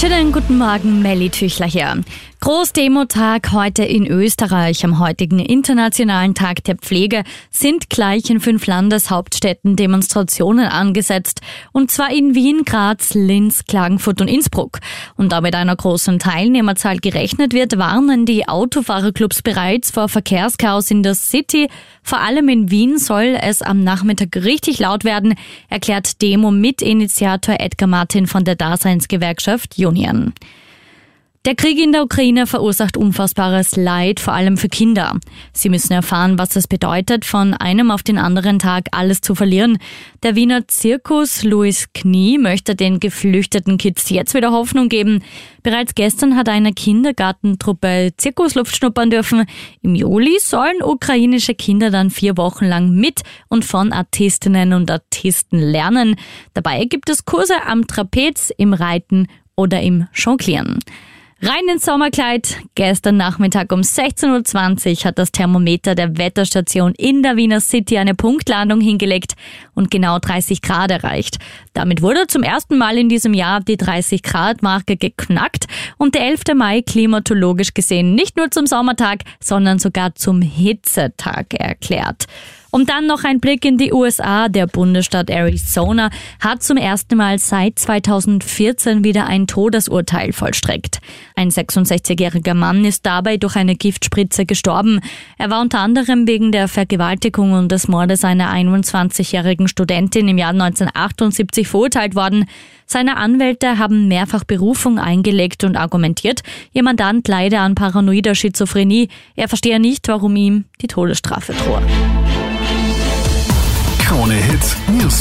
Schönen guten Morgen, Melly Tüchler hier. Großdemotag heute in Österreich. Am heutigen Internationalen Tag der Pflege sind gleich in fünf Landeshauptstädten Demonstrationen angesetzt. Und zwar in Wien, Graz, Linz, Klagenfurt und Innsbruck. Und da mit einer großen Teilnehmerzahl gerechnet wird, warnen die Autofahrerclubs bereits vor Verkehrschaos in der City. Vor allem in Wien soll es am Nachmittag richtig laut werden, erklärt Demo-Mitinitiator Edgar Martin von der Daseinsgewerkschaft Union. Der Krieg in der Ukraine verursacht unfassbares Leid, vor allem für Kinder. Sie müssen erfahren, was es bedeutet, von einem auf den anderen Tag alles zu verlieren. Der Wiener Zirkus Louis Knie möchte den geflüchteten Kids jetzt wieder Hoffnung geben. Bereits gestern hat eine Kindergartentruppe Zirkusluft schnuppern dürfen. Im Juli sollen ukrainische Kinder dann vier Wochen lang mit und von Artistinnen und Artisten lernen. Dabei gibt es Kurse am Trapez, im Reiten oder im Jonglieren. Rein ins Sommerkleid. Gestern Nachmittag um 16.20 Uhr hat das Thermometer der Wetterstation in der Wiener City eine Punktlandung hingelegt und genau 30 Grad erreicht. Damit wurde zum ersten Mal in diesem Jahr die 30 Grad Marke geknackt und der 11. Mai klimatologisch gesehen nicht nur zum Sommertag, sondern sogar zum Hitzetag erklärt. Und dann noch ein Blick in die USA. Der Bundesstaat Arizona hat zum ersten Mal seit 2014 wieder ein Todesurteil vollstreckt. Ein 66-jähriger Mann ist dabei durch eine Giftspritze gestorben. Er war unter anderem wegen der Vergewaltigung und des Mordes einer 21-jährigen Studentin im Jahr 1978 verurteilt worden. Seine Anwälte haben mehrfach Berufung eingelegt und argumentiert, ihr Mandant leide an paranoider Schizophrenie. Er verstehe nicht, warum ihm die Todesstrafe drohe.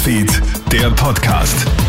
Newsfeed, der Podcast.